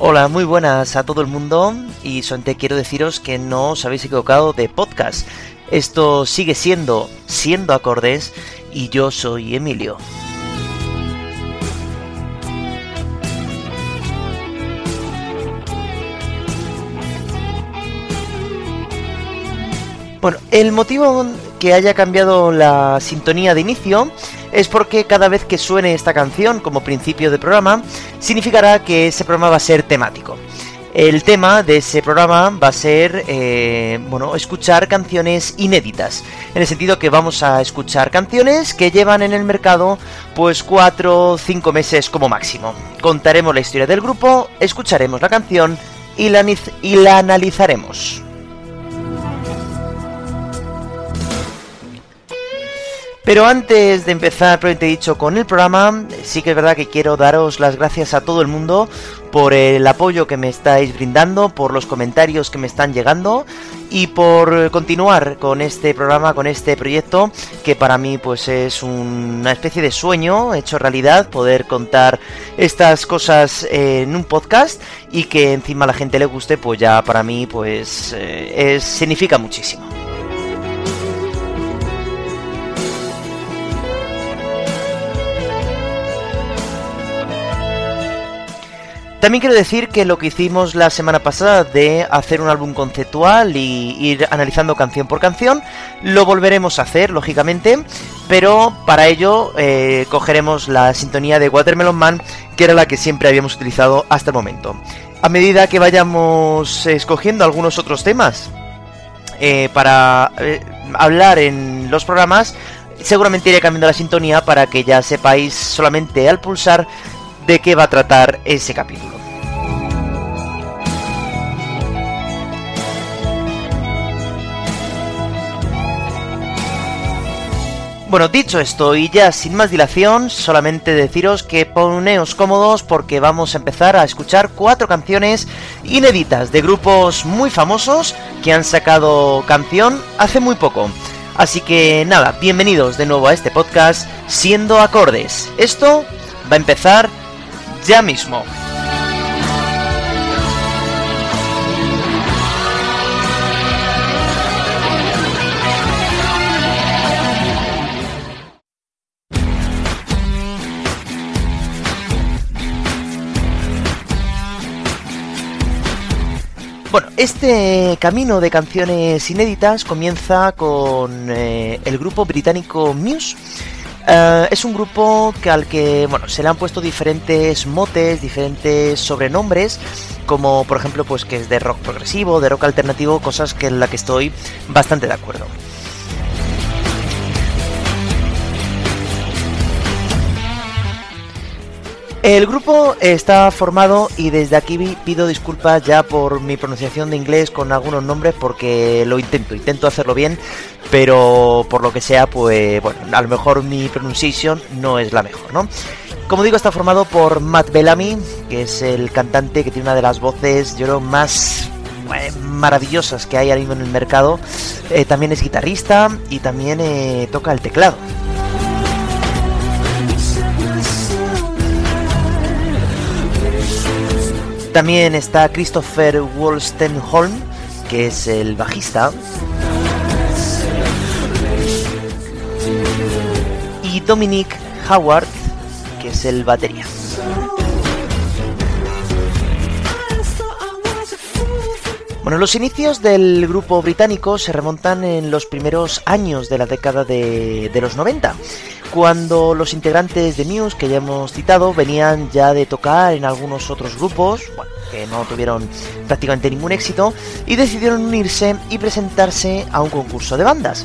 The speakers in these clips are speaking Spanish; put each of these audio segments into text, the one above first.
Hola, muy buenas a todo el mundo y solamente quiero deciros que no os habéis equivocado de podcast. Esto sigue siendo Siendo Acordes y yo soy Emilio. Bueno, el motivo que haya cambiado la sintonía de inicio es porque cada vez que suene esta canción como principio de programa, significará que ese programa va a ser temático. El tema de ese programa va a ser, eh, bueno, escuchar canciones inéditas. En el sentido que vamos a escuchar canciones que llevan en el mercado pues 4 o 5 meses como máximo. Contaremos la historia del grupo, escucharemos la canción y la, y la analizaremos. Pero antes de empezar, he dicho, con el programa, sí que es verdad que quiero daros las gracias a todo el mundo por el apoyo que me estáis brindando, por los comentarios que me están llegando y por continuar con este programa, con este proyecto que para mí pues es una especie de sueño hecho realidad poder contar estas cosas en un podcast y que encima a la gente le guste pues ya para mí pues eh, significa muchísimo. También quiero decir que lo que hicimos la semana pasada de hacer un álbum conceptual y ir analizando canción por canción, lo volveremos a hacer, lógicamente, pero para ello eh, cogeremos la sintonía de Watermelon Man, que era la que siempre habíamos utilizado hasta el momento. A medida que vayamos escogiendo algunos otros temas eh, para eh, hablar en los programas, seguramente iré cambiando la sintonía para que ya sepáis solamente al pulsar de qué va a tratar ese capítulo. Bueno, dicho esto y ya sin más dilación, solamente deciros que poneos cómodos porque vamos a empezar a escuchar cuatro canciones inéditas de grupos muy famosos que han sacado canción hace muy poco. Así que nada, bienvenidos de nuevo a este podcast siendo acordes. Esto va a empezar ya mismo. Bueno, este camino de canciones inéditas comienza con eh, el grupo británico Muse eh, es un grupo que al que bueno, se le han puesto diferentes motes, diferentes sobrenombres, como por ejemplo pues que es de rock progresivo, de rock alternativo, cosas que en la que estoy bastante de acuerdo. El grupo está formado y desde aquí pido disculpas ya por mi pronunciación de inglés con algunos nombres porque lo intento, intento hacerlo bien, pero por lo que sea, pues bueno, a lo mejor mi pronunciación no es la mejor, ¿no? Como digo, está formado por Matt Bellamy, que es el cantante que tiene una de las voces, yo creo, más eh, maravillosas que hay ahora en el mercado. Eh, también es guitarrista y también eh, toca el teclado. También está Christopher Wolstenholm, que es el bajista. Y Dominic Howard, que es el batería. Bueno, los inicios del grupo británico se remontan en los primeros años de la década de, de los 90 cuando los integrantes de Muse, que ya hemos citado, venían ya de tocar en algunos otros grupos, que no tuvieron prácticamente ningún éxito, y decidieron unirse y presentarse a un concurso de bandas.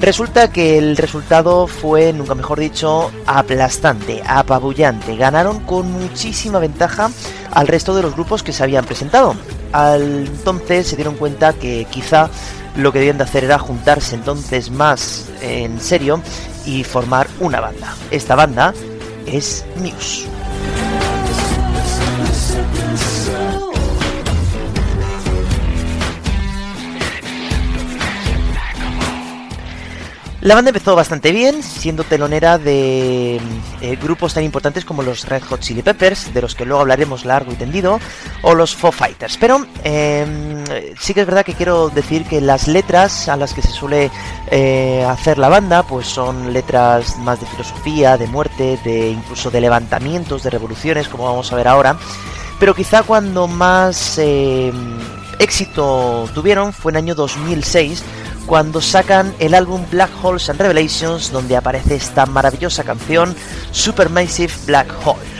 Resulta que el resultado fue, nunca mejor dicho, aplastante, apabullante. Ganaron con muchísima ventaja al resto de los grupos que se habían presentado. Al entonces se dieron cuenta que quizá lo que debían de hacer era juntarse entonces más en serio y formar una banda. Esta banda es Muse. La banda empezó bastante bien, siendo telonera de eh, grupos tan importantes como los Red Hot Chili Peppers, de los que luego hablaremos largo y tendido, o los Foo Fighters. Pero em, sí que es verdad que quiero decir que las letras a las que se suele eh, hacer la banda, pues son letras más de filosofía, de muerte, de incluso de levantamientos, de revoluciones, como vamos a ver ahora. Pero quizá cuando más em, éxito tuvieron fue en el año 2006 cuando sacan el álbum Black Holes and Revelations donde aparece esta maravillosa canción Supermassive Black Hole.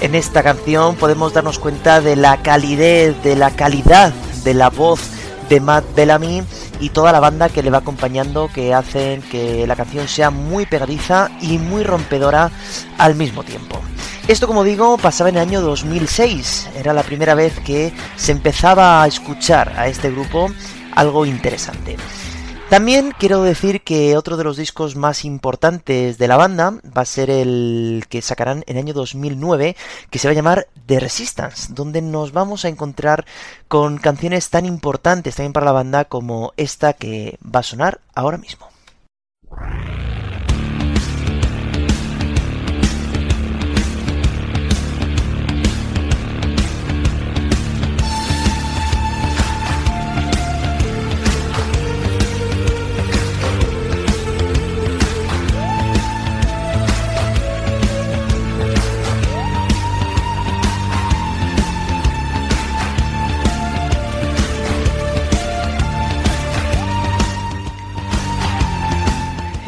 En esta canción podemos darnos cuenta de la calidez, de la calidad de la voz de Matt Bellamy y toda la banda que le va acompañando que hacen que la canción sea muy pegadiza y muy rompedora al mismo tiempo. Esto, como digo, pasaba en el año 2006. Era la primera vez que se empezaba a escuchar a este grupo algo interesante. También quiero decir que otro de los discos más importantes de la banda va a ser el que sacarán en el año 2009, que se va a llamar The Resistance, donde nos vamos a encontrar con canciones tan importantes también para la banda como esta que va a sonar ahora mismo.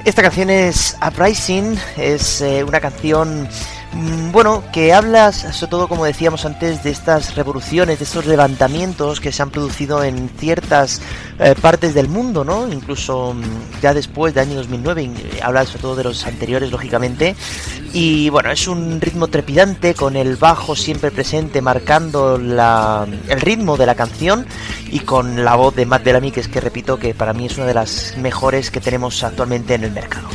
Esta canción es Uprising, es eh, una canción bueno, que habla sobre todo, como decíamos antes, de estas revoluciones, de estos levantamientos que se han producido en ciertas eh, partes del mundo, ¿no? Incluso mm, ya después del año 2009, habla sobre todo de los anteriores, lógicamente. Y bueno, es un ritmo trepidante con el bajo siempre presente, marcando la, el ritmo de la canción y con la voz de Matt Bellamy, que es que repito que para mí es una de las mejores que tenemos actualmente en el mercado.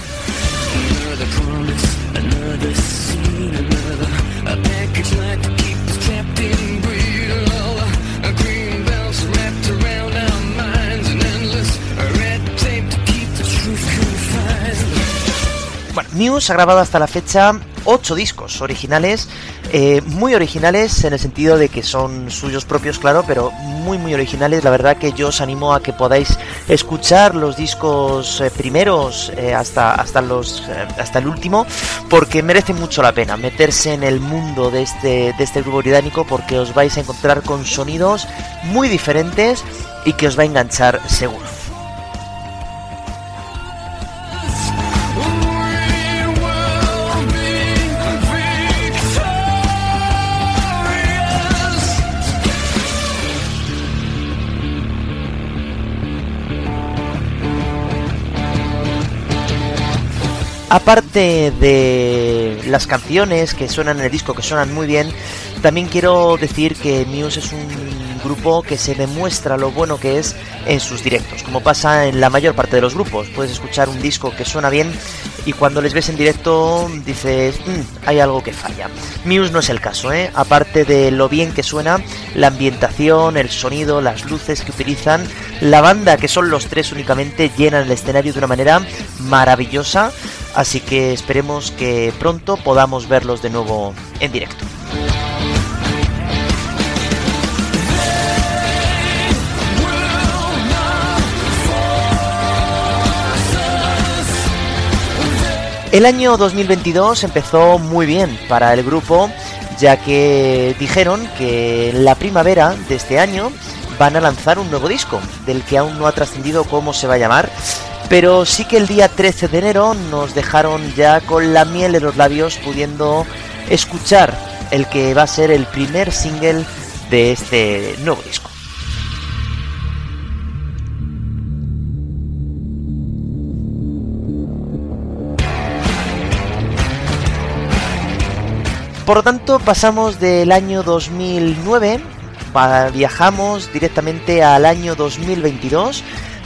Bueno, ha grabado hasta la fecha 8 discos originales, eh, muy originales en el sentido de que son suyos propios, claro, pero muy muy originales. La verdad que yo os animo a que podáis escuchar los discos eh, primeros eh, hasta, hasta, los, hasta el último, porque merece mucho la pena meterse en el mundo de este, de este grupo británico, porque os vais a encontrar con sonidos muy diferentes y que os va a enganchar seguro. Aparte de las canciones que suenan en el disco, que suenan muy bien, también quiero decir que Muse es un grupo que se demuestra lo bueno que es en sus directos, como pasa en la mayor parte de los grupos. Puedes escuchar un disco que suena bien y cuando les ves en directo dices, mm, hay algo que falla. Muse no es el caso, ¿eh? aparte de lo bien que suena, la ambientación, el sonido, las luces que utilizan, la banda, que son los tres únicamente, llenan el escenario de una manera maravillosa. Así que esperemos que pronto podamos verlos de nuevo en directo. El año 2022 empezó muy bien para el grupo, ya que dijeron que en la primavera de este año van a lanzar un nuevo disco, del que aún no ha trascendido cómo se va a llamar, pero sí que el día 13 de enero nos dejaron ya con la miel en los labios pudiendo escuchar el que va a ser el primer single de este nuevo disco. Por lo tanto, pasamos del año 2009, viajamos directamente al año 2022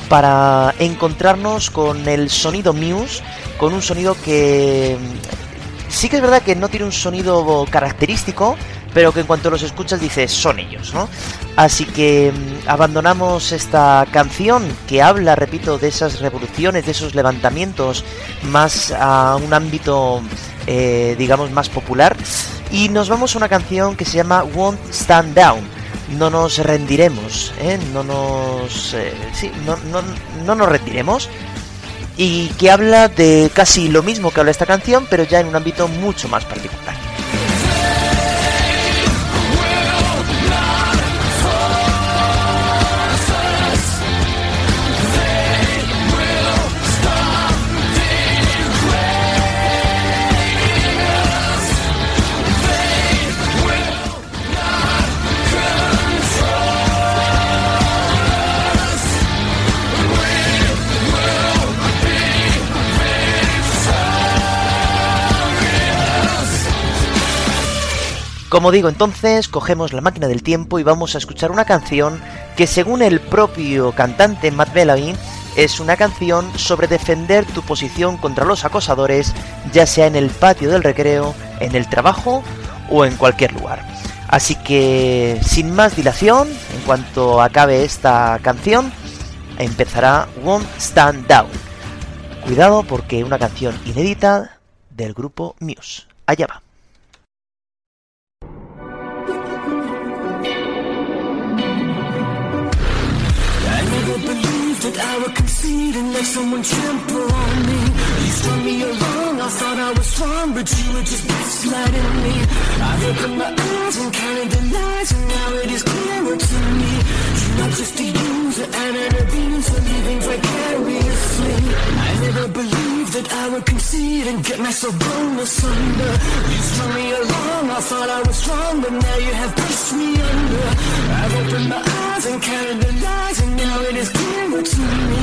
para encontrarnos con el sonido Muse, con un sonido que mm, sí que es verdad que no tiene un sonido característico, pero que en cuanto los escuchas dices son ellos, ¿no? Así que mm, abandonamos esta canción que habla, repito, de esas revoluciones, de esos levantamientos más a un ámbito, eh, digamos, más popular, y nos vamos a una canción que se llama Won't Stand Down no nos rendiremos, ¿eh? no nos, eh, sí, no, no, no nos rendiremos y que habla de casi lo mismo que habla esta canción, pero ya en un ámbito mucho más particular. Como digo, entonces cogemos la máquina del tiempo y vamos a escuchar una canción que según el propio cantante Matt Bellamy es una canción sobre defender tu posición contra los acosadores, ya sea en el patio del recreo, en el trabajo o en cualquier lugar. Así que, sin más dilación, en cuanto acabe esta canción, empezará Won't Stand Down. Cuidado porque una canción inédita del grupo Muse. Allá va. That I would concede and let someone trample on me. You strung me along, I thought I was strong, but you were just gaslighting me. I opened my eyes and counted the lies, and now it is clearer to me. You're not just a user and an abuser, living vicariously. I never believed that I would concede and get myself blown asunder. You strung me along, I thought I was strong, but now you have pushed me under. I've opened my eyes and counted the lies, and now it is clearer to me.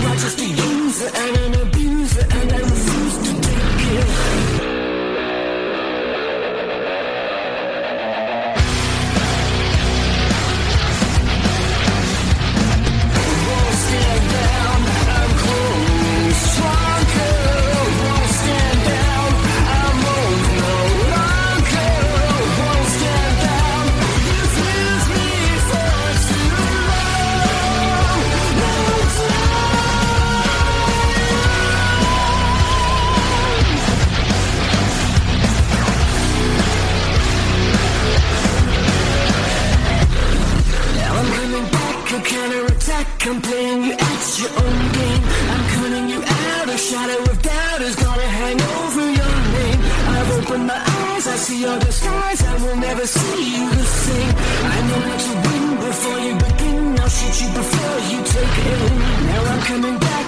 You are just a user and an abuser, and I refuse to take it. I'm playing you at your own game. I'm cutting you out. A shadow of doubt is gonna hang over your name. I've opened my eyes. I see your disguise. I will never see you the same. I know how to win before you begin. I'll shoot you before you take aim. Now I'm coming back.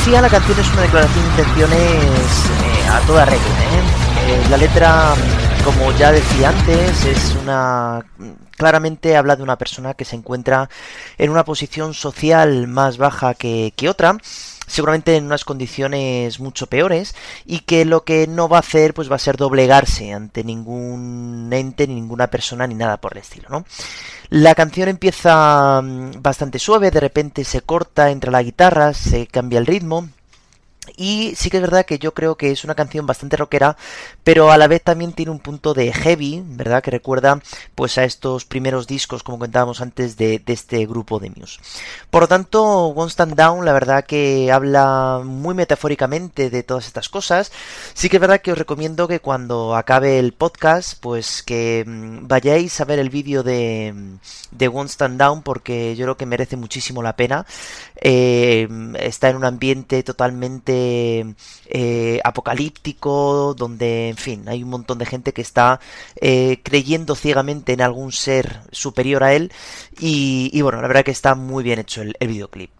Decía, la canción es una declaración de intenciones eh, a toda regla. ¿eh? Eh, la letra, como ya decía antes, es una claramente habla de una persona que se encuentra en una posición social más baja que, que otra seguramente en unas condiciones mucho peores y que lo que no va a hacer pues va a ser doblegarse ante ningún ente, ni ninguna persona ni nada por el estilo, ¿no? La canción empieza mm, bastante suave, de repente se corta entre la guitarra, se cambia el ritmo y sí que es verdad que yo creo que es una canción bastante rockera, pero a la vez también tiene un punto de heavy, ¿verdad? Que recuerda pues a estos primeros discos, como contábamos antes, de, este grupo de Muse. Por lo tanto, One Stand Down, la verdad que habla muy metafóricamente de todas estas cosas. Sí que es verdad que os recomiendo que cuando acabe el podcast, pues que mm, vayáis a ver el vídeo de, de One Stand Down, porque yo creo que merece muchísimo la pena. Eh, está en un ambiente totalmente eh, apocalíptico, donde, en fin, hay un montón de gente que está eh, creyendo ciegamente en algún ser superior a él. Y, bueno, la verdad que está muy bien hecho el, videoclip.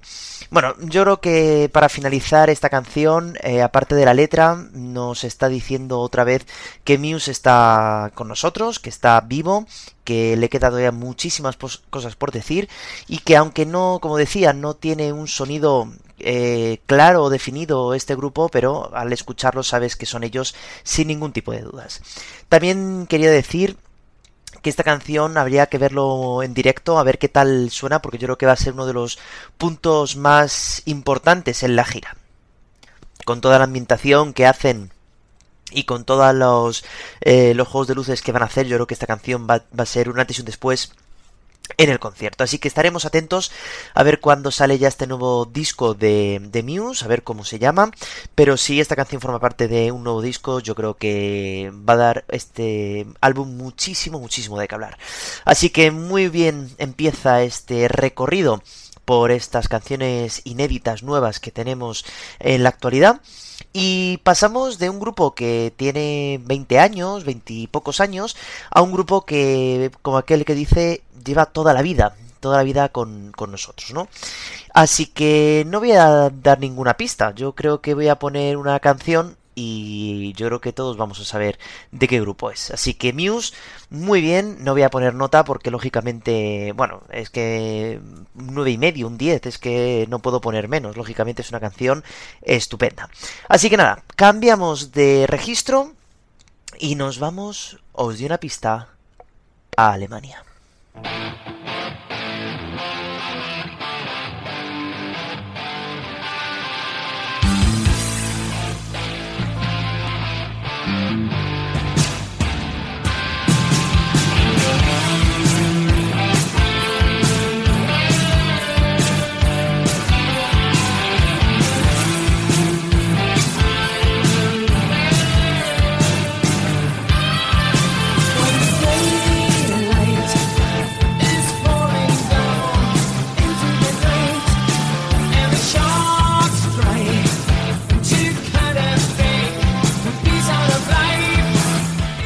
Bueno, yo creo que para finalizar esta canción, eh, aparte de la letra, nos está diciendo otra vez que Muse está con nosotros, que está vivo, que le queda todavía muchísimas cosas por decir y que aunque no, como decía, no tiene un sonido eh, claro o definido este grupo, pero al escucharlo sabes que son ellos sin ningún tipo de dudas. También quería decir que esta canción habría que verlo en directo, a ver qué tal suena, porque yo creo que va a ser uno de los puntos más importantes en la gira. Con toda la ambientación que hacen y con todos los, eh, los juegos de luces que van a hacer, yo creo que esta canción va, va a ser un antes y un después en el concierto. Así que estaremos atentos a ver cuándo sale ya este nuevo disco de, de, Muse, a ver cómo se llama. Pero si esta canción forma parte de un nuevo disco, yo creo que va a dar este álbum muchísimo, muchísimo de qué hablar. Así que muy bien empieza este recorrido por estas canciones inéditas nuevas que tenemos en la actualidad. Y pasamos de un grupo que tiene 20 años, 20 y pocos años, a un grupo que, como aquel que dice, lleva toda la vida, toda la vida con, con, nosotros, ¿no? Así que no voy a dar ninguna pista, yo creo que voy a poner una canción y yo creo que todos vamos a saber de qué grupo es. Así que Muse, muy bien, no voy a poner nota porque lógicamente, bueno, es que nueve y medio, un 10, es que no puedo poner menos, lógicamente es una canción estupenda. Así que nada, cambiamos de registro y nos vamos, os doy una pista, a Alemania. Thank you.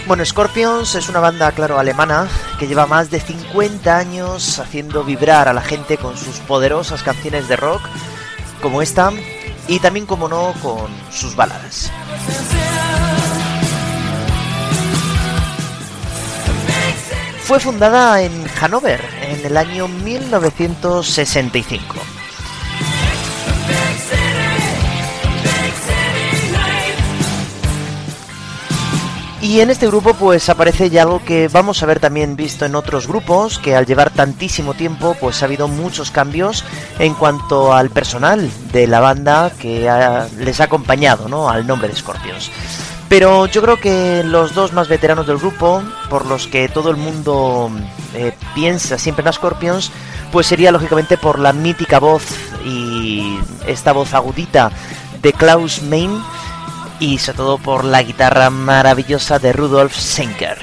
Bueno, Scorpions es una banda, claro, alemana que lleva más de 50 años haciendo vibrar a la gente con sus poderosas canciones de rock, como esta, y también, como no, con sus baladas. Fue fundada en Hannover en el año 1965. Y en este grupo pues aparece ya algo que vamos a ver también visto en otros grupos, que al llevar tantísimo tiempo pues ha habido muchos cambios en cuanto al personal de la banda que les ha acompañado ¿no? al nombre de Scorpions. Pero yo creo que los dos más veteranos del grupo, por los que todo el mundo eh, piensa siempre en Scorpions, pues sería lógicamente por la mítica voz y esta voz agudita de Klaus Main y sobre todo por la guitarra maravillosa de Rudolf Schenker.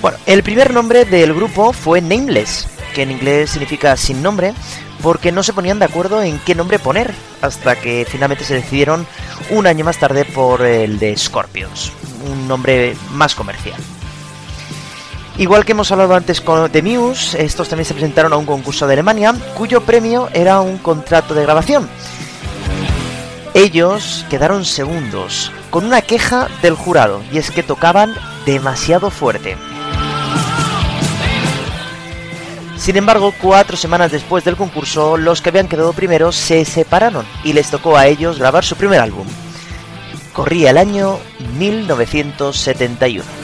Bueno, el primer nombre del grupo fue Nameless, que en inglés significa sin nombre, porque no se ponían de acuerdo en qué nombre poner, hasta que finalmente se decidieron un año más tarde por el de Scorpions, un nombre más comercial. Igual que hemos hablado antes The Muse, estos también se presentaron a un concurso de Alemania, cuyo premio era un contrato de grabación. Ellos quedaron segundos, con una queja del jurado, y es que tocaban demasiado fuerte. Sin embargo, cuatro semanas después del concurso, los que habían quedado primeros se separaron y les tocó a ellos grabar su primer álbum. Corría el año 1971.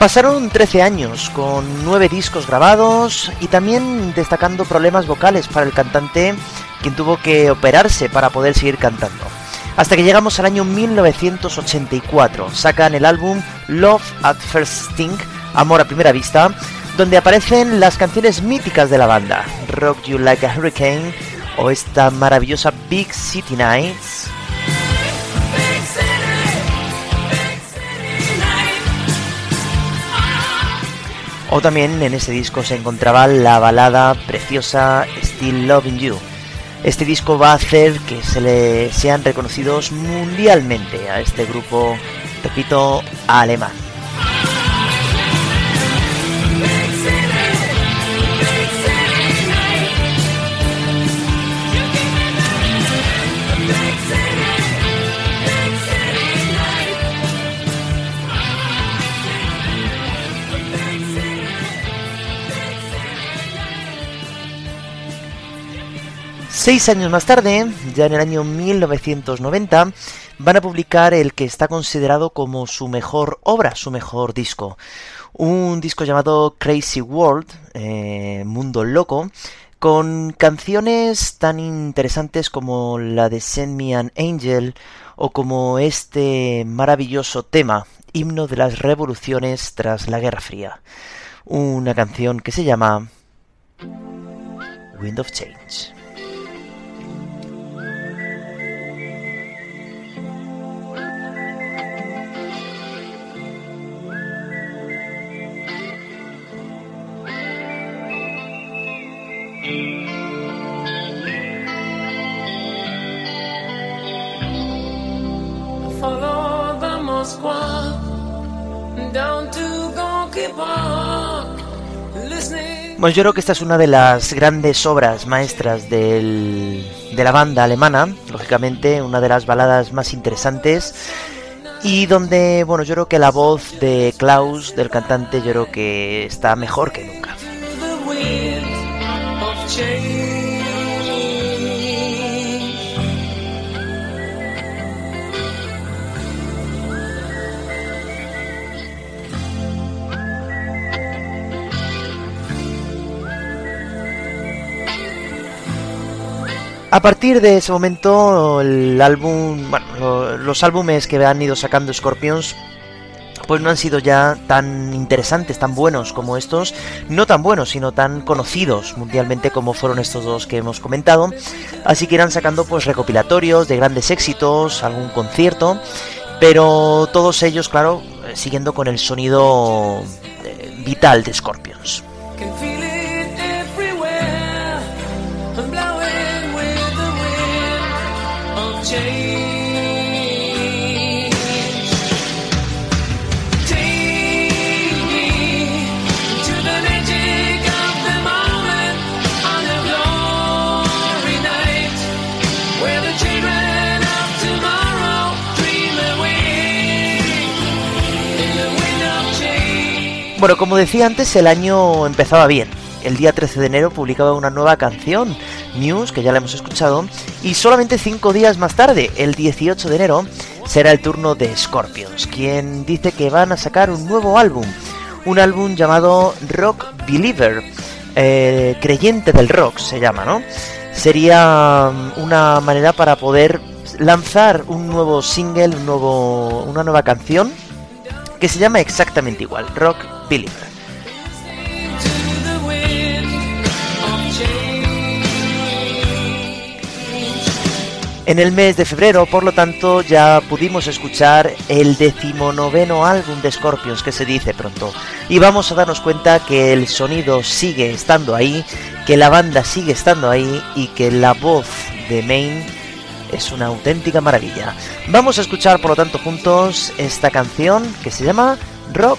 Pasaron 13 años con 9 discos grabados y también destacando problemas vocales para el cantante quien tuvo que operarse para poder seguir cantando. Hasta que llegamos al año 1984, sacan el álbum Love at First Sting, Amor a Primera Vista, donde aparecen las canciones míticas de la banda, Rock You Like a Hurricane o esta maravillosa Big City Nights, O también en ese disco se encontraba la balada preciosa Still Loving You. Este disco va a hacer que se le sean reconocidos mundialmente a este grupo, repito, alemán. Seis años más tarde, ya en el año 1990, van a publicar el que está considerado como su mejor obra, su mejor disco. Un disco llamado Crazy World, eh, Mundo Loco, con canciones tan interesantes como la de Send Me an Angel o como este maravilloso tema, himno de las revoluciones tras la Guerra Fría. Una canción que se llama Wind of Change. Bueno, yo creo que esta es una de las grandes obras maestras de la banda alemana, lógicamente, una de las baladas más interesantes y donde, bueno, yo creo que la voz de Klaus, del cantante, yo creo que está mejor que nunca. A partir de ese momento, el álbum, bueno, los álbumes que han ido sacando Scorpions pues no han sido ya tan interesantes, tan buenos como estos, no tan buenos, sino tan conocidos mundialmente como fueron estos dos que hemos comentado. Así que irán sacando pues recopilatorios de grandes éxitos, algún concierto, pero todos ellos, claro, siguiendo con el sonido eh, vital de Scorpions. Bueno, como decía antes, el año empezaba bien. El día 13 de enero publicaba una nueva canción, News, que ya la hemos escuchado, y solamente cinco días más tarde, el 18 de enero, será el turno de Scorpions, quien dice que van a sacar un nuevo álbum, un álbum llamado Rock Believer, eh, creyente del rock se llama, ¿no? Sería um, una manera para poder lanzar un nuevo single, nuevo, una nueva canción que se llama exactamente igual, Rock En el mes de febrero, por lo tanto, ya pudimos escuchar el decimonoveno álbum de Scorpions, que se dice pronto. Y vamos a darnos cuenta que el sonido sigue estando ahí, que la banda sigue estando ahí y que la voz de Main es una auténtica maravilla. Vamos a escuchar, por lo tanto, juntos esta canción que se llama Rock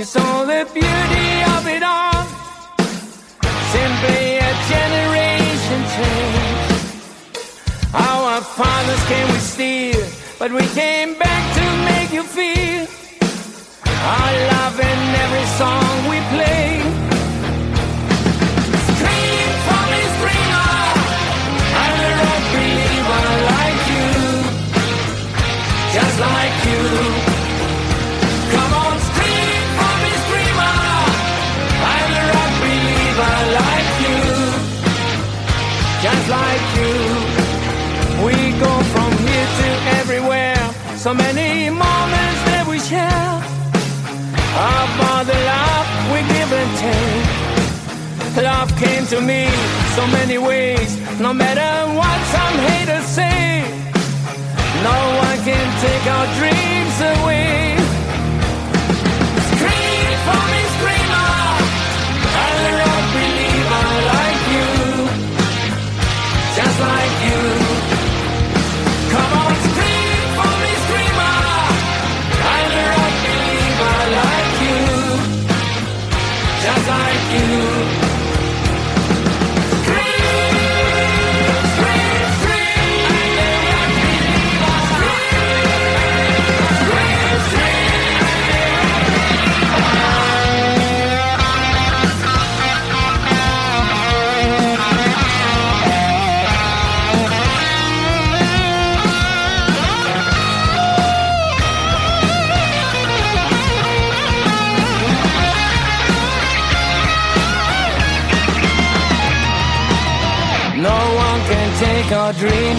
you saw the beauty of it all simply a generation change. Our fathers came with steel, but we came back to make you feel came to me so many ways. No matter what some haters say, no one can take our dreams away.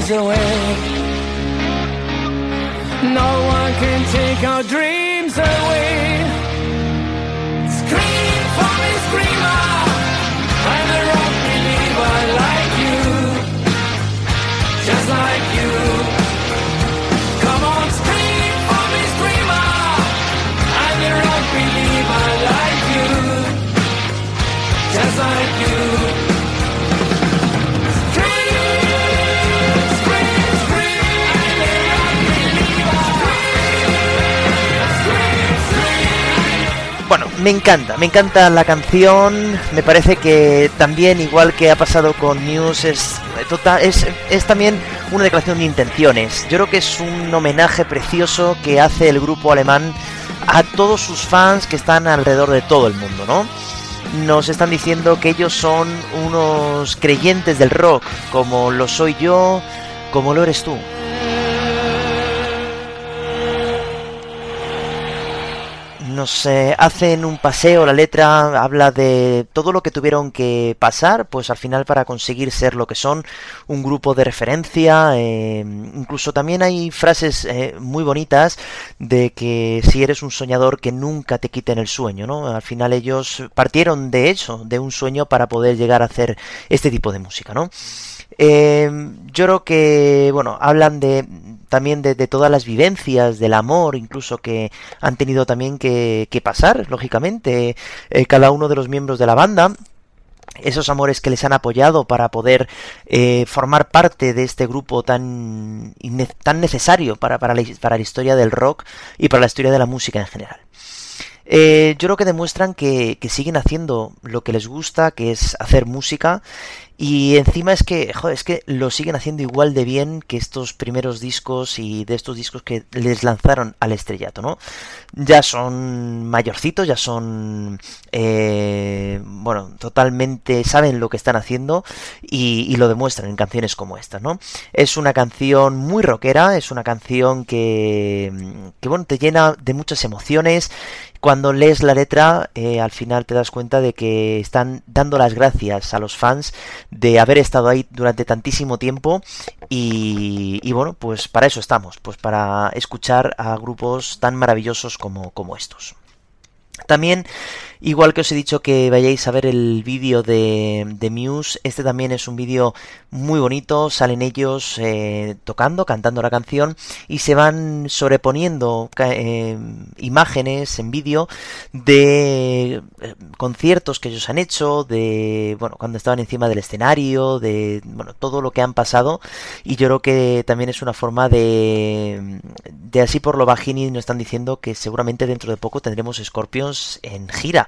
Away. No one can take our dreams away. Me encanta, me encanta la canción. Me parece que también, igual que ha pasado con News, es, total, es, es también una declaración de intenciones. Yo creo que es un homenaje precioso que hace el grupo alemán a todos sus fans que están alrededor de todo el mundo, ¿no? Nos están diciendo que ellos son unos creyentes del rock, como lo soy yo, como lo eres tú. Nos hacen un paseo, la letra habla de todo lo que tuvieron que pasar, pues al final para conseguir ser lo que son, un grupo de referencia, eh, incluso también hay frases eh, muy bonitas de que si eres un soñador que nunca te quiten el sueño, ¿no? Al final ellos partieron de eso, de un sueño para poder llegar a hacer este tipo de música, ¿no? yo creo que, bueno, hablan de también de, todas las vivencias, del amor, incluso que han tenido también que, pasar, lógicamente, eh, cada uno de los miembros de la banda esos amores que les han apoyado para poder eh, formar parte de este grupo tan, tan necesario para, para, la, para la historia del rock y para la historia de la música en general. Eh, yo creo que demuestran que, que, siguen haciendo lo que les gusta, que es hacer música, y encima es que, joder, es que lo siguen haciendo igual de bien que estos primeros discos y de estos discos que les lanzaron al estrellato, ¿no? Ya son mayorcitos, ya son, eh, bueno, totalmente saben lo que están haciendo y, y, lo demuestran en canciones como esta, ¿no? Es una canción muy rockera, es una canción que, que bueno, te llena de muchas emociones cuando lees la letra, eh, al final te das cuenta de que están dando las gracias a los fans de haber estado ahí durante tantísimo tiempo y, y bueno, pues para eso estamos, pues para escuchar a grupos tan maravillosos como, como estos. También Igual que os he dicho que vayáis a ver el vídeo de, de, Muse, este también es un vídeo muy bonito, salen ellos eh, tocando, cantando la canción y se van sobreponiendo eh, imágenes en vídeo de eh, conciertos que ellos han hecho, de, bueno, cuando estaban encima del escenario, de, bueno, todo lo que han pasado y yo creo que también es una forma de, de así por lo bajini nos están diciendo que seguramente dentro de poco tendremos Scorpions en gira.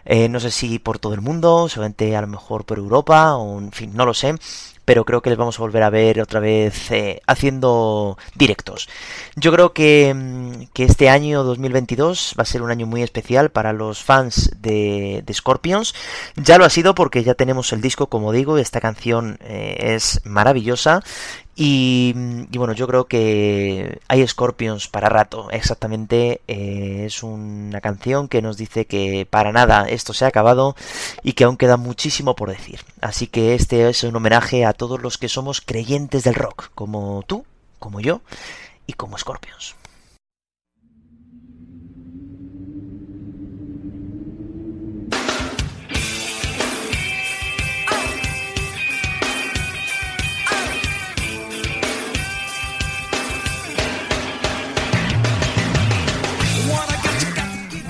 Eh, no sé si por todo el mundo, seguramente a lo mejor por Europa, o en fin, no lo sé pero creo que les vamos a volver a ver otra vez eh, haciendo directos. Yo creo que, mm, que, este año 2022 va a ser un año muy especial para los fans de, de Scorpions. Ya lo ha sido porque ya tenemos el disco, como digo, esta canción eh, es maravillosa y, bueno, yo creo que hay Scorpions para rato. Exactamente, eh, es una canción que nos dice que para nada esto se ha acabado y que aún queda muchísimo por decir. Así que este es un homenaje a todos los que somos creyentes del rock, como tú, como yo y como Scorpions.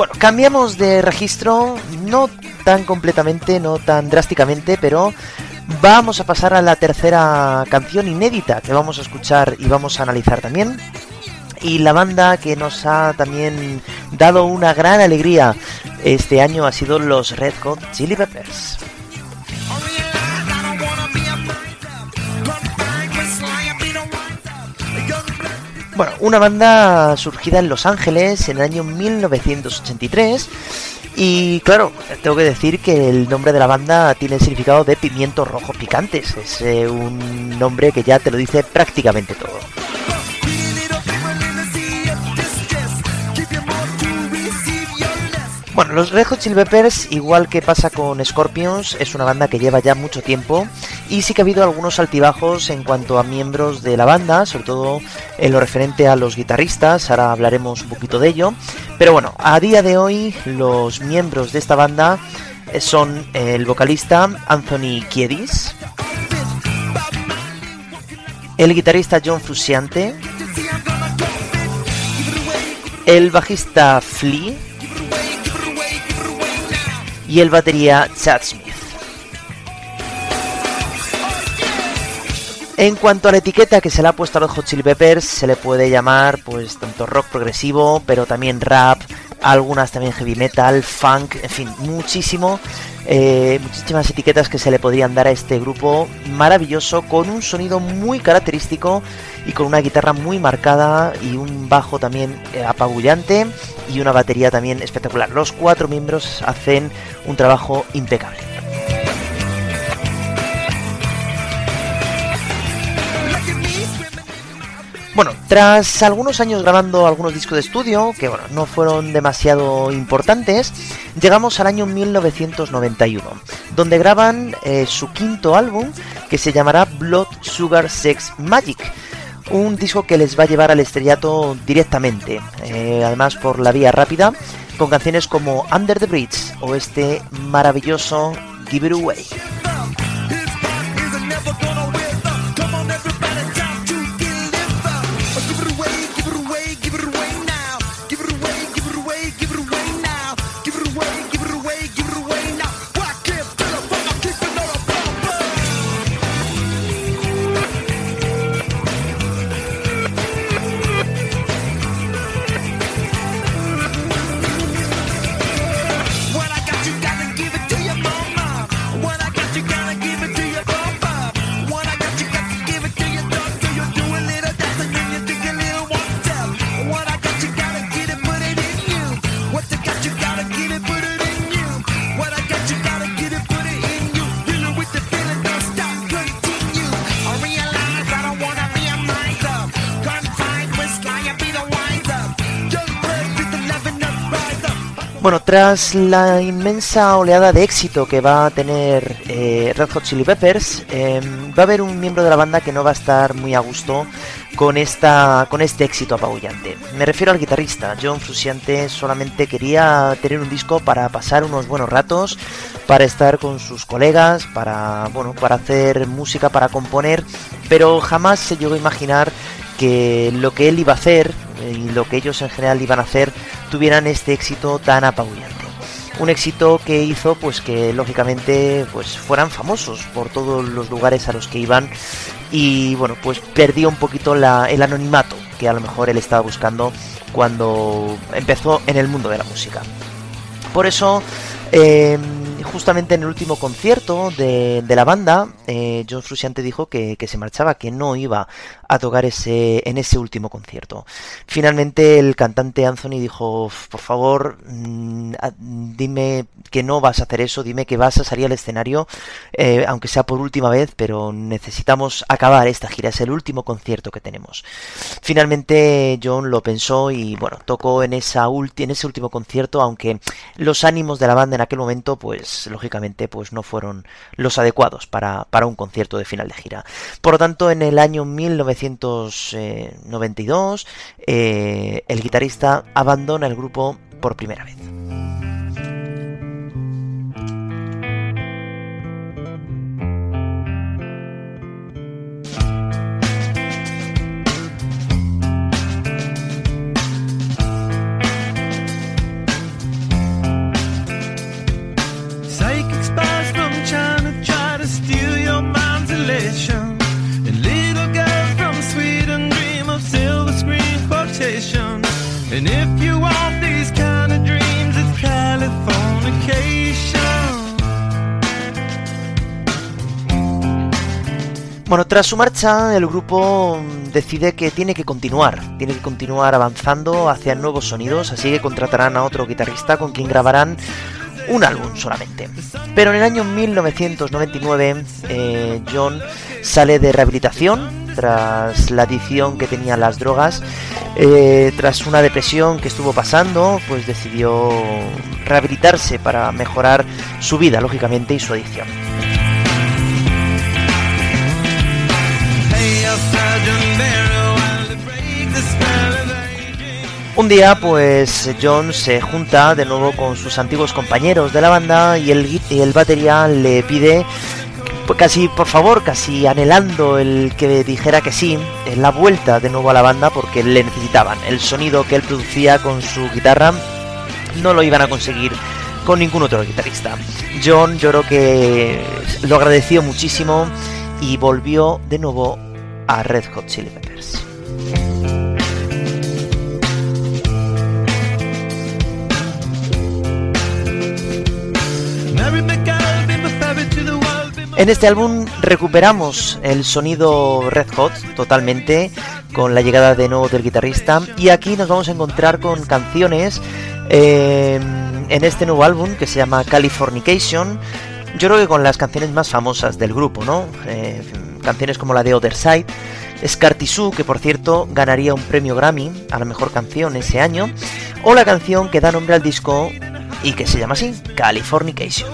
Bueno, cambiamos de registro, no tan completamente, no tan drásticamente, pero vamos a pasar a la tercera canción inédita que vamos a escuchar y vamos a analizar también. Y la banda que nos ha también dado una gran alegría este año ha sido los Red Hot Chili Peppers. Bueno, una banda surgida en Los Ángeles en el año 1983 y claro, tengo que decir que el nombre de la banda tiene el significado de pimientos rojos picantes. Es eh, un nombre que ya te lo dice prácticamente todo. Bueno, los Red Hot Chili Peppers, igual que pasa con Scorpions, es una banda que lleva ya mucho tiempo y sí que ha habido algunos altibajos en cuanto a miembros de la banda, sobre todo en lo referente a los guitarristas, ahora hablaremos un poquito de ello. Pero bueno, a día de hoy los miembros de esta banda son el vocalista Anthony Kiedis, el guitarrista John Frusciante, el bajista Flea, y el batería Chad Smith. En cuanto a la etiqueta que se le ha puesto a los Hot Chili Peppers, se le puede llamar pues tanto rock progresivo, pero también rap, algunas también heavy metal, funk, en fin, muchísimo, eh, muchísimas etiquetas que se le podrían dar a este grupo maravilloso, con un sonido muy característico y con una guitarra muy marcada y un bajo también eh, apabullante y una batería también espectacular. Los cuatro miembros hacen un trabajo impecable. Bueno, tras algunos años grabando algunos discos de estudio, que bueno, no fueron demasiado importantes, llegamos al año 1991, donde graban eh, su quinto álbum, que se llamará Blood Sugar Sex Magic. Un disco que les va a llevar al estrellato directamente, eh, además por la vía rápida, con canciones como Under the Bridge o este maravilloso Give It Away. Bueno, tras la inmensa oleada de éxito que va a tener eh, Red Hot Chili Peppers, em, va a haber un miembro de la banda que no va a estar muy a gusto con, esta, con este éxito apabullante. Me refiero al guitarrista. John Frusciante solamente quería tener un disco para pasar unos buenos ratos, para estar con sus colegas, para, bueno, para hacer música, para componer, pero jamás se llegó a imaginar que lo que él iba a hacer y lo que ellos en general iban a hacer tuvieran este éxito tan apabullante. Un éxito que hizo pues que lógicamente pues fueran famosos por todos los lugares a los que iban y bueno pues perdió un poquito el anonimato que a lo mejor él estaba buscando cuando empezó en el mundo de la música. Por eso eh, justamente en el último concierto de, la banda, eh, John Frusciante dijo que, se marchaba, que no iba a tocar ese, en ese último concierto. Finalmente el cantante Anthony dijo, por favor, mm, dime que no vas a hacer eso, dime que vas a salir al escenario, eh, aunque sea por última vez, pero necesitamos acabar esta gira, es el último concierto que tenemos. Finalmente John lo pensó y bueno, tocó en, esa en ese último concierto, aunque los ánimos de la banda en aquel momento pues pues, lógicamente pues no fueron los adecuados para, un concierto de final de gira. Por lo tanto, en el año 1992 eh, el guitarrista abandona el grupo por primera vez. Tras su marcha, el grupo decide que tiene que continuar, tiene que continuar avanzando hacia nuevos sonidos, así que contratarán a otro guitarrista con quien grabarán un álbum solamente. Pero en el año 1999, eh, John sale de rehabilitación tras la adicción que tenía las drogas, eh, tras una depresión que estuvo pasando, pues decidió rehabilitarse para mejorar su vida, lógicamente, y su adicción. Un día, pues John se junta de nuevo con sus antiguos compañeros de la banda y el, el batería le pide, pues casi por favor, casi anhelando el que dijera que sí, en la vuelta de nuevo a la banda porque le necesitaban. El sonido que él producía con su guitarra no lo iban a conseguir con ningún otro guitarrista. John yo creo que lo agradeció muchísimo y volvió de nuevo a Red Hot Chili Peppers. En este álbum recuperamos el sonido Red Hot totalmente con la llegada de nuevo del guitarrista y aquí nos vamos a encontrar con canciones eh, en este nuevo álbum que se llama Californication. Yo creo que con las canciones más famosas del grupo, ¿no? Eh, canciones como la de Other Side, Scartisú, que por cierto ganaría un premio Grammy a la mejor canción ese año, o la canción que da nombre al disco y que se llama así, Californication.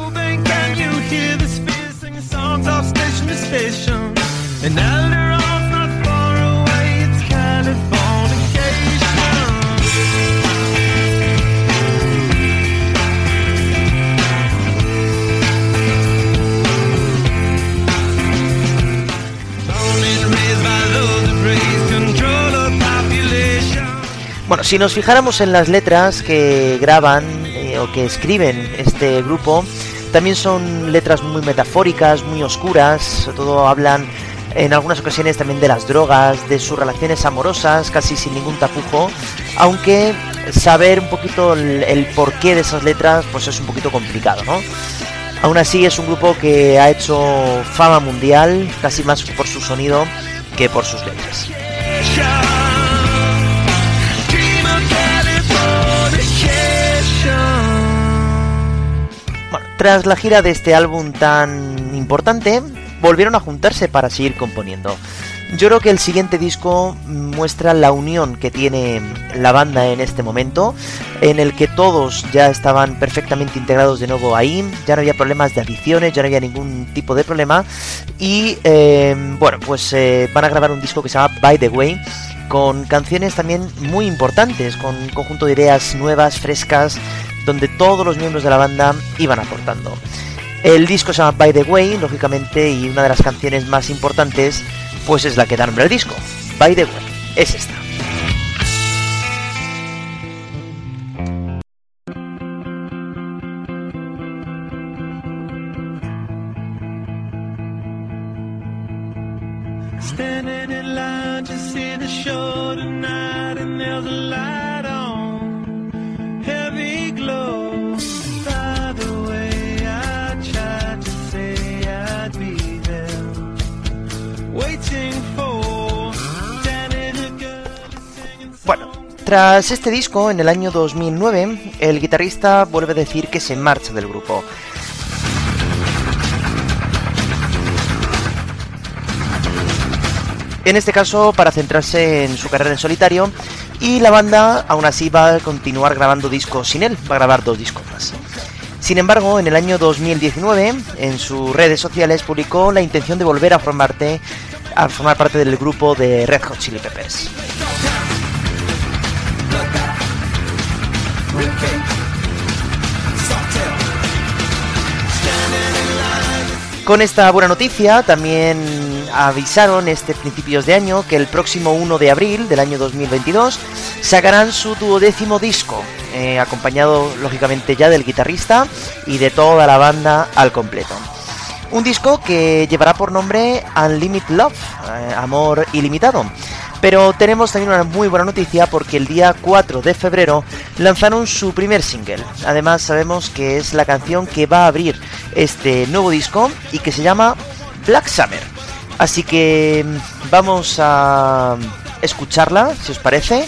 Bueno, si nos fijáramos en las letras que graban eh, o que escriben este grupo, también son letras muy metafóricas, muy oscuras, sobre todo hablan en algunas ocasiones también de las drogas, de sus relaciones amorosas, casi sin ningún tapujo, aunque saber un poquito el, el porqué de esas letras pues es un poquito complicado, ¿no? Aún así es un grupo que ha hecho fama mundial, casi más por su sonido que por sus letras. Tras la gira de este álbum tan importante, volvieron a juntarse para seguir componiendo. Yo creo que el siguiente disco muestra la unión que tiene la banda en este momento, en el que todos ya estaban perfectamente integrados de nuevo ahí, ya no había problemas de adiciones, ya no había ningún tipo de problema, y eh, bueno, pues eh, van a grabar un disco que se llama By the Way, con canciones también muy importantes, con un conjunto de ideas nuevas, frescas, donde todos los miembros de la banda iban aportando. El disco se llama By the Way, lógicamente, y una de las canciones más importantes, pues es la que da nombre al disco. By the Way, es esta. Tras este disco, en el año 2009, el guitarrista vuelve a decir que se marcha del grupo. En este caso, para centrarse en su carrera en solitario, y la banda aún así va a continuar grabando discos sin él, va a grabar dos discos más. Sin embargo, en el año 2019, en sus redes sociales publicó la intención de volver a, formarte, a formar parte del grupo de Red Hot Chili Peppers. Con esta buena noticia también avisaron este principios de año que el próximo 1 de abril del año 2022 sacarán su duodécimo disco, eh, acompañado lógicamente ya del guitarrista y de toda la banda al completo. Un disco que llevará por nombre Unlimited Love, eh, Amor Ilimitado. Pero tenemos también una muy buena noticia porque el día 4 de febrero lanzaron su primer single. Además sabemos que es la canción que va a abrir este nuevo disco y que se llama Black Summer. Así que mm, vamos a escucharla, si os parece.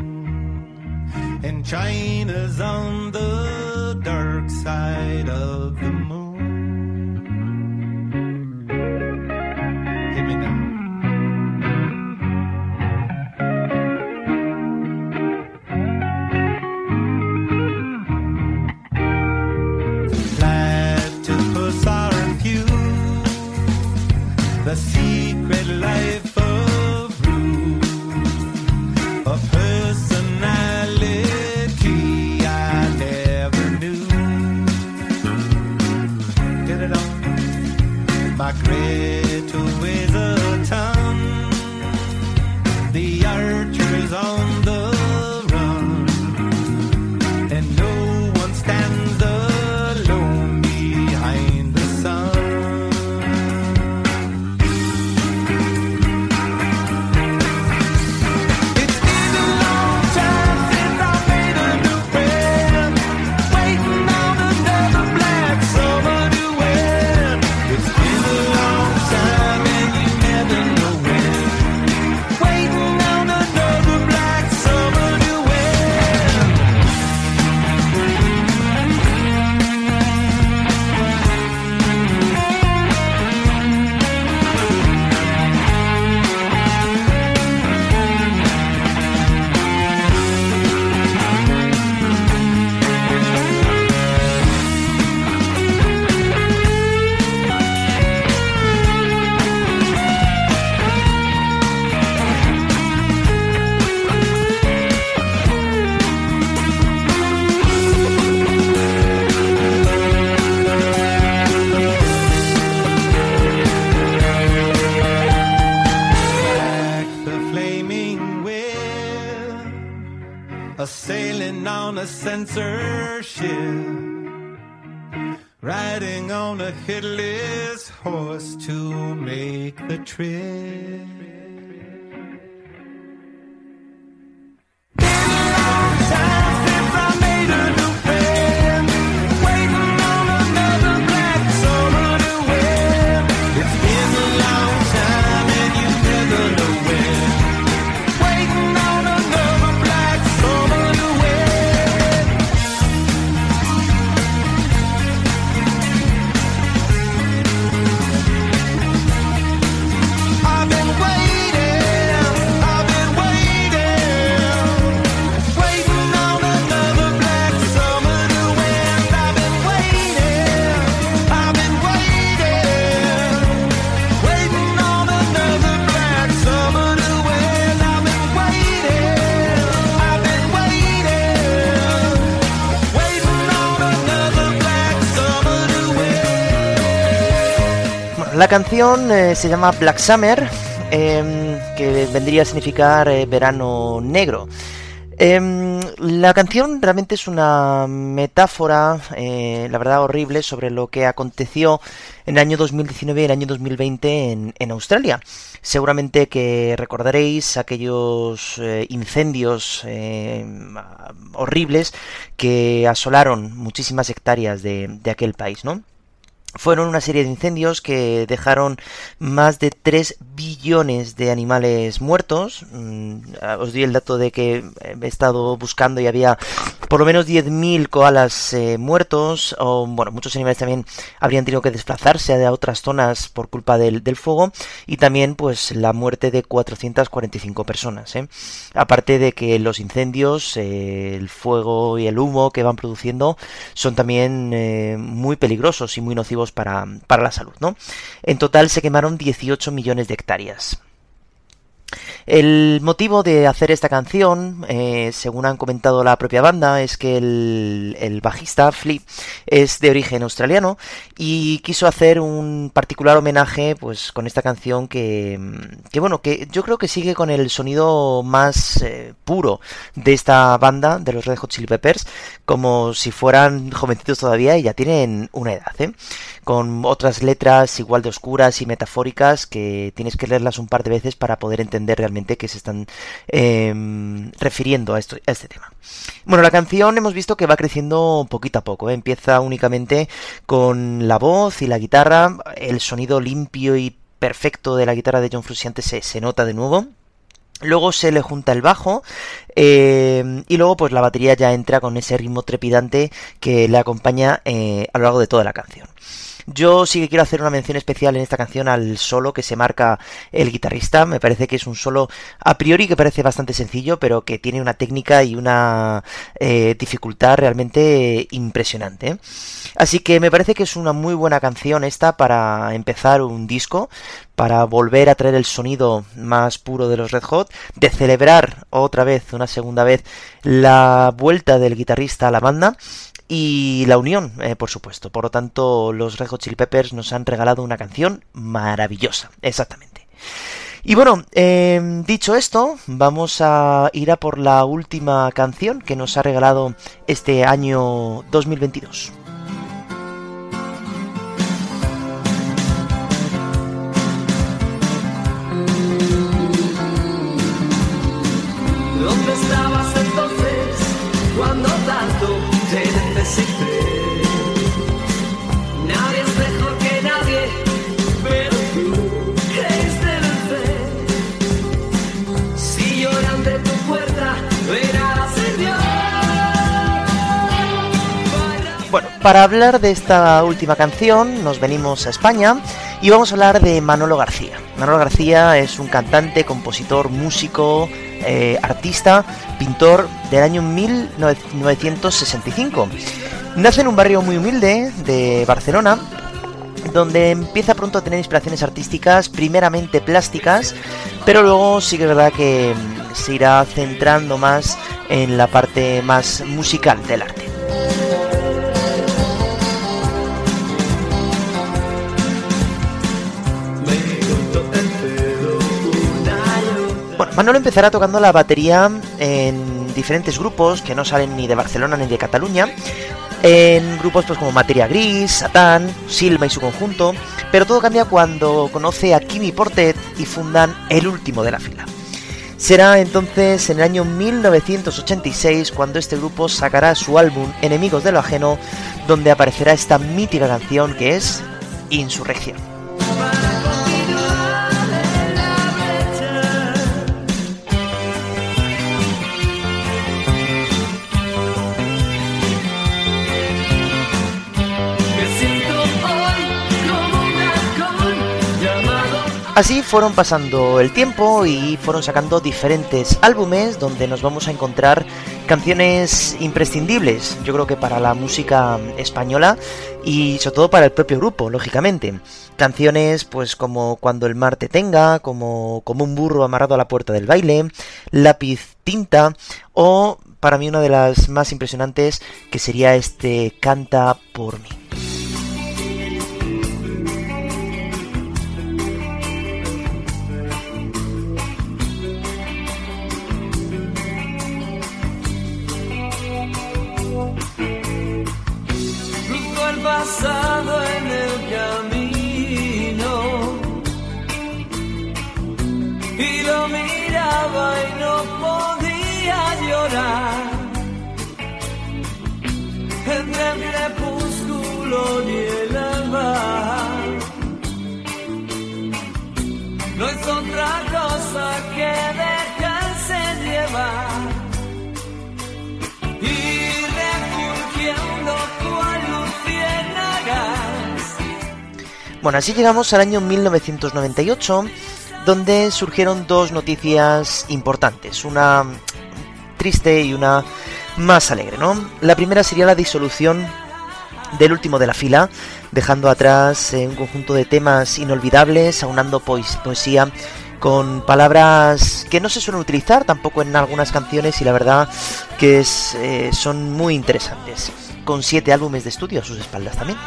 China's on the dark side of the moon. Canción eh, se llama Black Summer, eh, que vendría a significar eh, verano negro. Em, la canción realmente es una metáfora, eh, la verdad horrible, sobre lo que aconteció en el año 2019 y el año 2020 en, Australia. Seguramente que recordaréis aquellos incendios eh, horribles que asolaron muchísimas hectáreas de aquel país, ¿no? Fueron una serie de incendios que dejaron más de 3 billones de animales muertos. Mm, os di el dato de que he estado buscando y había por lo menos 10.000 koalas eh, muertos. Bueno, muchos animales también habrían tenido que desplazarse a otras zonas por culpa del, del fuego. Y también, pues, la muerte de 445 personas. ¿eh? Aparte de que los incendios, eh, el fuego y el humo que van produciendo son también eh, muy peligrosos y muy nocivos para, para la salud, ¿no? En total se quemaron 18 millones de hectáreas. El motivo de hacer esta canción, eh, según han comentado la propia banda, es que el, bajista Flea es de origen australiano y quiso hacer un particular homenaje pues con esta canción que, que bueno, que yo creo que sigue con el sonido más eh, puro de esta banda, de los Red Hot Chili Peppers, como si fueran jovencitos todavía y ya tienen una edad, ¿eh? Con otras letras igual de oscuras y metafóricas que tienes que leerlas un par de veces para poder entender realmente que se están eh, refiriendo a, este tema. Bueno, la canción hemos visto que va creciendo poquito a poco. ¿eh? Empieza únicamente con la voz y la guitarra, el sonido limpio y perfecto de la guitarra de John Frusciante se, nota de nuevo. Luego se le junta el bajo eh, y luego pues la batería ya entra con ese ritmo trepidante que le acompaña eh, a lo largo de toda la canción. Yo sí que quiero hacer una mención especial en esta canción al solo que se marca el guitarrista. Me parece que es un solo a priori que parece bastante sencillo, pero que tiene una técnica y una eh, dificultad realmente impresionante. Así que me parece que es una muy buena canción esta para empezar un disco, para volver a traer el sonido más puro de los Red Hot, de celebrar otra vez, una segunda vez, la vuelta del guitarrista a la banda y la unión, eh, por supuesto. Por lo tanto, los Red Hot Chili Peppers nos han regalado una canción maravillosa, exactamente. Y bueno, eh, dicho esto, vamos a ir a por la última canción que nos ha regalado este año 2022. Para hablar de esta última canción nos venimos a España y vamos a hablar de Manolo García. Manolo García es un cantante, compositor, músico, eh, artista, pintor del año 1965. Nace en un barrio muy humilde de Barcelona, donde empieza pronto a tener inspiraciones artísticas, primeramente plásticas, pero luego sí que es verdad que se irá centrando más en la parte más musical del arte. Manolo empezará tocando la batería en diferentes grupos que no salen ni de Barcelona ni de Cataluña, en grupos pues como Materia Gris, Satán, Silva y su conjunto, pero todo cambia cuando conoce a Kimi Portet y fundan El Último de la Fila. Será entonces en el año 1986 cuando este grupo sacará su álbum Enemigos de lo Ajeno, donde aparecerá esta mítica canción que es Insurrección. Así fueron pasando el tiempo y fueron sacando diferentes álbumes donde nos vamos a encontrar canciones imprescindibles, yo creo que para la música española y sobre todo para el propio grupo, lógicamente. Canciones pues como Cuando el mar te tenga, como Como un burro amarrado a la puerta del baile, Lápiz tinta o para mí una de las más impresionantes que sería este Canta por mí. Llorar. Entre el crepúsculo y el alba no es otra cosa que dejarse llevar. Y refugiando cual Bueno, así llegamos al año 1998, donde surgieron dos noticias importantes, una triste y una más alegre, ¿no? La primera sería la disolución del último de la fila, dejando atrás un conjunto de temas inolvidables, aunando poes- poesía con palabras que no se suelen utilizar tampoco en algunas canciones y la verdad que eh, son muy interesantes, con siete álbumes de estudio a sus espaldas también.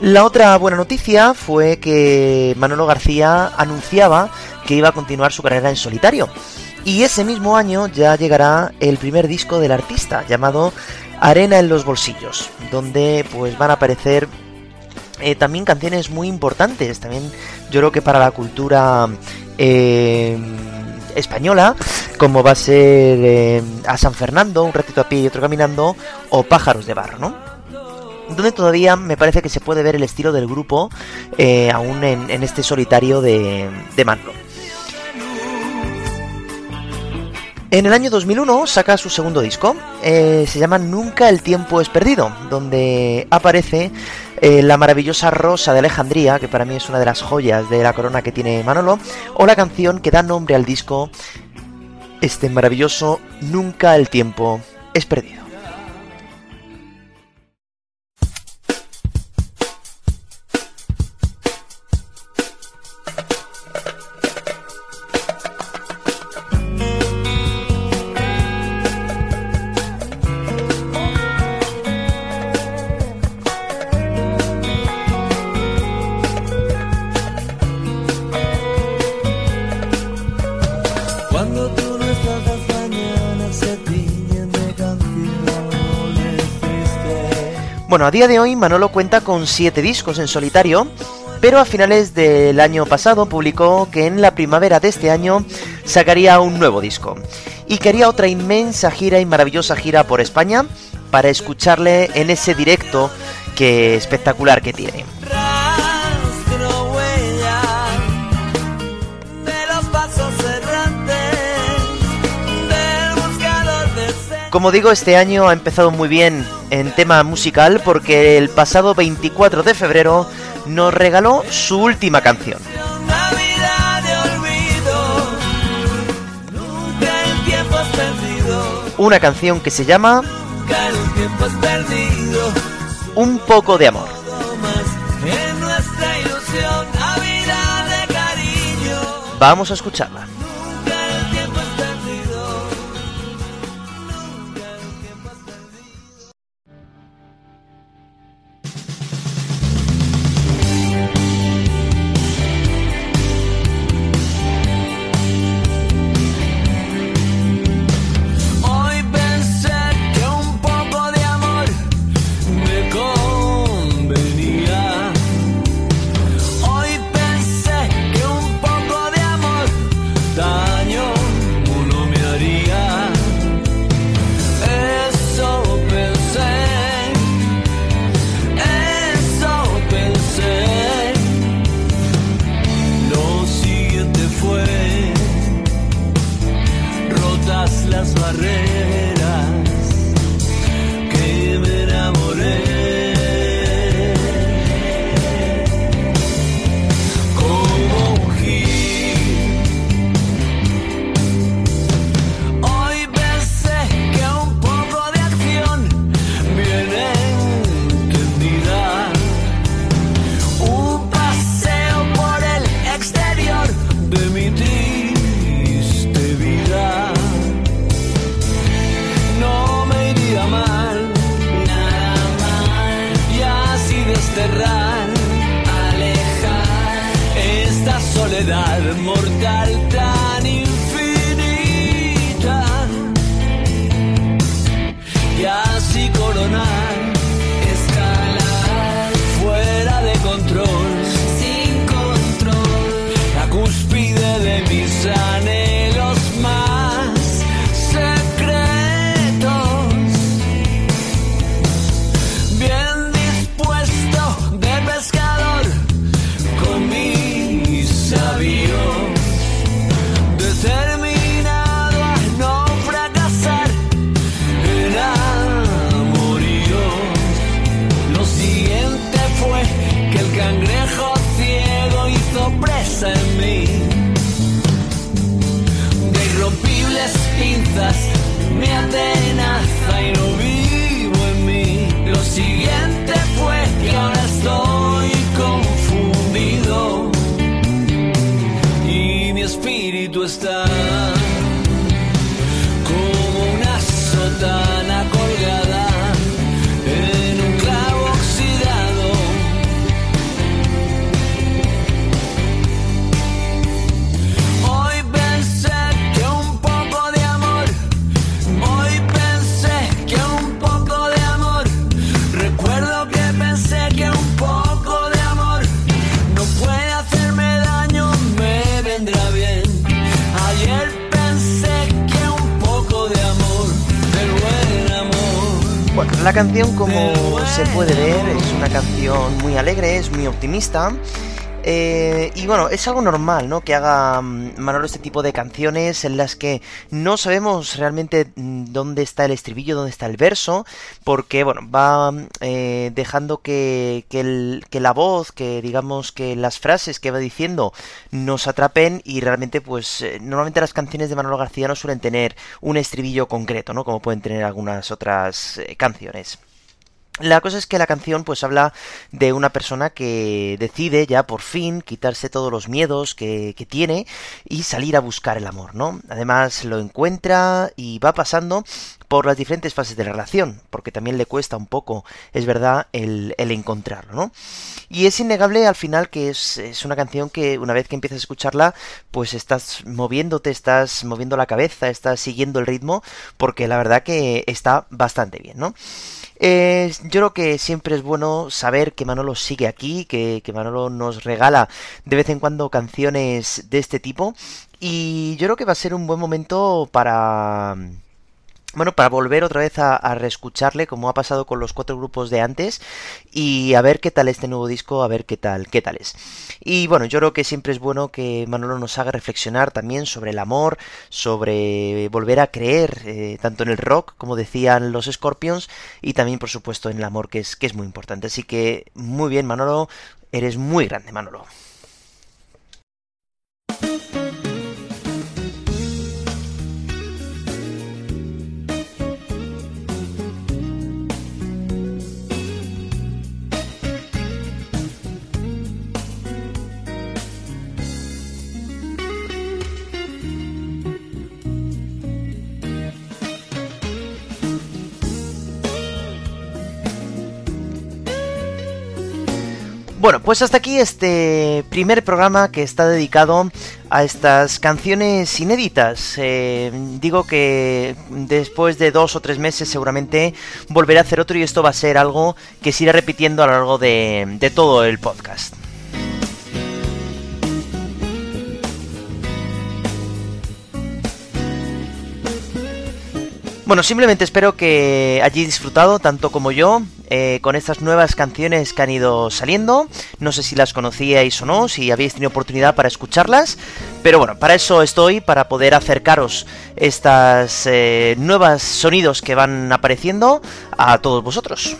La otra buena noticia fue que Manolo García anunciaba que iba a continuar su carrera en solitario. Y ese mismo año ya llegará el primer disco del artista, llamado Arena en los Bolsillos, donde pues van a aparecer eh, también canciones muy importantes, también yo creo que para la cultura eh, española, como va a ser eh, a San Fernando, un ratito a pie y otro caminando, o Pájaros de Barro, ¿no? donde todavía me parece que se puede ver el estilo del grupo aún en, este solitario de, de. En el año 2001 saca su segundo disco, eh, se llama Nunca el tiempo es perdido, donde aparece eh, la maravillosa Rosa de Alejandría, que para mí es una de las joyas de la corona que tiene Manolo, o la canción que da nombre al disco, este maravilloso Nunca el tiempo es perdido. Bueno, a día de hoy Manolo cuenta con 7 discos en solitario, pero a finales del año pasado publicó que en la primavera de este año sacaría un nuevo disco y que haría otra inmensa gira y maravillosa gira por España para escucarle en ese directo que espectacular que tiene. Como digo, este año ha empezado muy bien en tema musical porque el pasado 24 de febrero nos regaló su última canción. Una canción que se llama. Un poco de amor. Vamos a escucharla. Alejar esta soledad mortal tan infinita. Y así coronar, la canción, como se puede ver, es una canción muy alegre, es muy optimista. eh, y bueno, es algo normal, ¿no? Que haga mm, Manolo este tipo de canciones en las que no sabemos realmente mm, dónde está el estribillo, dónde está el verso, porque, bueno, va eh, dejando que, que la voz, que digamos que las frases que va diciendo nos atrapen y realmente, pues, eh, normalmente las canciones de Manolo García no suelen tener un estribillo concreto, ¿no? Como pueden tener algunas otras eh, canciones. La cosa es que la canción pues habla de una persona que decide ya por fin quitarse todos los miedos que, tiene y salir a buscar el amor, ¿no? Además lo encuentra y va pasando por las diferentes fases de la relación, porque también le cuesta un poco, es verdad, el, el encontrarlo, ¿no? Y es innegable al final que es, es una canción que una vez que empiezas a escucharla, pues estás moviéndote, estás moviendo la cabeza, estás siguiendo el ritmo, porque la verdad que está bastante bien, ¿no? Eh, yo creo que siempre es bueno saber que Manolo sigue aquí, que, que Manolo nos regala de vez en cuando canciones de este tipo. Y yo creo que va a ser un buen momento para... Bueno, para volver otra vez a, reescucharle, como ha pasado con los cuatro grupos de antes, y a ver qué tal este nuevo disco, a ver qué tal, qué tal es. Y bueno, yo creo que siempre es bueno que Manolo nos haga reflexionar también sobre el amor, sobre volver a creer, eh, tanto en el rock, como decían los Scorpions, y también, por supuesto, en el amor, que es, que es muy importante. Así que, muy bien, Manolo, eres muy grande, Manolo. Bueno, pues hasta aquí este primer programa que está dedicado a estas canciones inéditas. Eh, digo que después de dos o tres meses seguramente volveré a hacer otro y esto va a ser algo que se irá repitiendo a lo largo de, de todo el podcast. Bueno, simplemente espero que hayáis disfrutado tanto como yo eh, con estas nuevas canciones que han ido saliendo. No sé si las conocíais o no, si habéis tenido oportunidad para escucharlas. Pero bueno, para eso estoy, para poder acercaros estas eh, nuevas sonidos que van apareciendo a todos vosotros.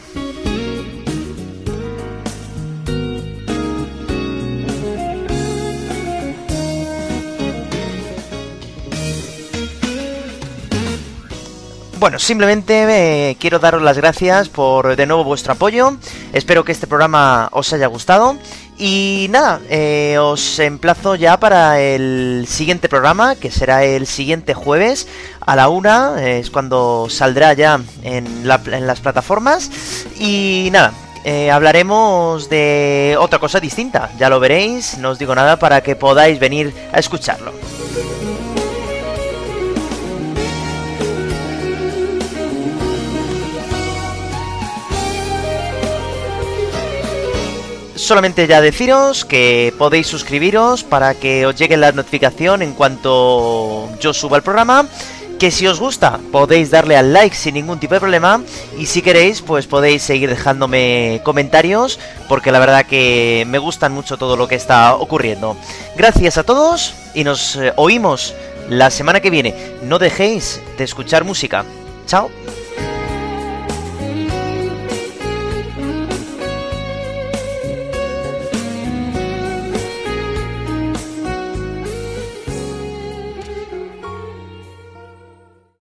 Bueno, simplemente eh, quiero daros las gracias por de nuevo vuestro apoyo. Espero que este programa os haya gustado. Y nada, eh, os emplazo ya para el siguiente programa, que será el siguiente jueves a la una. Es cuando saldrá ya en, las plataformas. Y nada, eh, hablaremos de otra cosa distinta. Ya lo veréis, no os digo nada para que podáis venir a escucharlo. Solamente ya deciros que podéis suscribiros para que os llegue la notificación en cuanto yo suba el programa. Que si os gusta podéis darle al like sin ningún tipo de problema y si queréis pues podéis seguir dejándome comentarios porque la verdad que me gustan mucho todo lo que está ocurriendo. Gracias a todos y nos eh, oímos la semana que viene. No dejéis de escuchar música. Chao.